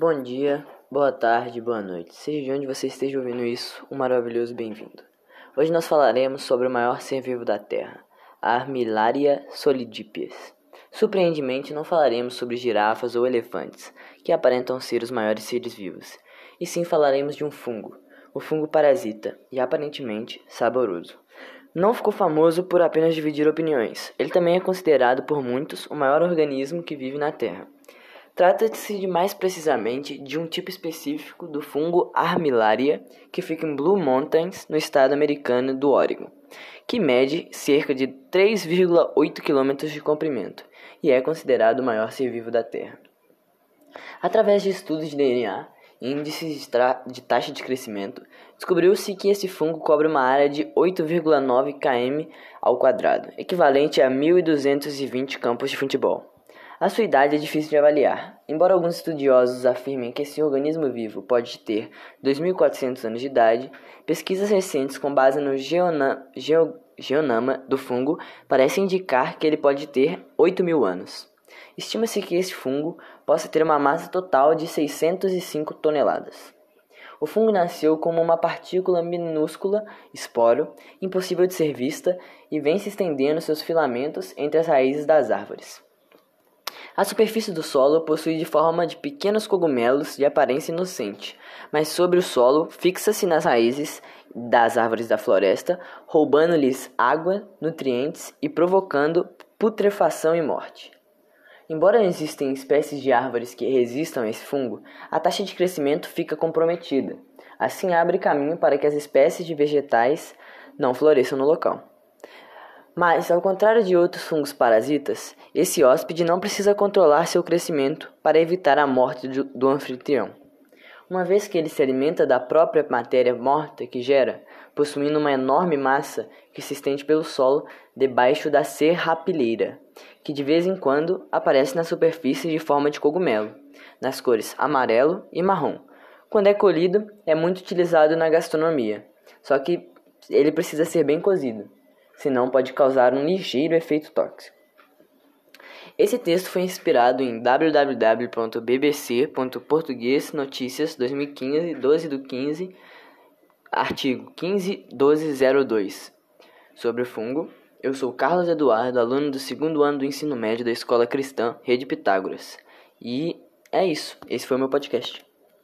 Bom dia, boa tarde, boa noite. Seja de onde você esteja ouvindo isso, um maravilhoso bem-vindo. Hoje nós falaremos sobre o maior ser vivo da Terra, a Armillaria solidipies. Surpreendentemente, não falaremos sobre girafas ou elefantes, que aparentam ser os maiores seres vivos, e sim falaremos de um fungo, o fungo parasita, e aparentemente saboroso. Não ficou famoso por apenas dividir opiniões. Ele também é considerado por muitos o maior organismo que vive na Terra. Trata-se de mais precisamente de um tipo específico do fungo Armillaria, que fica em Blue Mountains, no estado americano do Oregon, que mede cerca de 3,8 km de comprimento e é considerado o maior ser vivo da Terra. Através de estudos de DNA, índices de taxa de crescimento, descobriu-se que esse fungo cobre uma área de 8,9 km ao quadrado, equivalente a 1.220 campos de futebol. A sua idade é difícil de avaliar. Embora alguns estudiosos afirmem que esse organismo vivo pode ter 2.400 anos de idade, pesquisas recentes com base no geona, geo, geonama do fungo parecem indicar que ele pode ter 8.000 anos. Estima-se que esse fungo possa ter uma massa total de 605 toneladas. O fungo nasceu como uma partícula minúscula, esporo, impossível de ser vista, e vem se estendendo seus filamentos entre as raízes das árvores. A superfície do solo possui de forma de pequenos cogumelos de aparência inocente, mas sobre o solo fixa-se nas raízes das árvores da floresta, roubando-lhes água, nutrientes e provocando putrefação e morte. Embora existem espécies de árvores que resistam a esse fungo, a taxa de crescimento fica comprometida. Assim abre caminho para que as espécies de vegetais não floresçam no local. Mas, ao contrário de outros fungos parasitas, esse hóspede não precisa controlar seu crescimento para evitar a morte do anfitrião. Uma vez que ele se alimenta da própria matéria morta que gera, possuindo uma enorme massa que se estende pelo solo debaixo da serrapilheira, que de vez em quando aparece na superfície de forma de cogumelo, nas cores amarelo e marrom. Quando é colhido, é muito utilizado na gastronomia, só que ele precisa ser bem cozido, senão pode causar um ligeiro efeito tóxico. Esse texto foi inspirado em www.bbc.português Notícias 2015, 12 do 15 Artigo 15.12.02 Sobre o fungo. Eu sou Carlos Eduardo, aluno do segundo ano do ensino médio da Escola Cristã Rede Pitágoras. E é isso. Esse foi o meu podcast.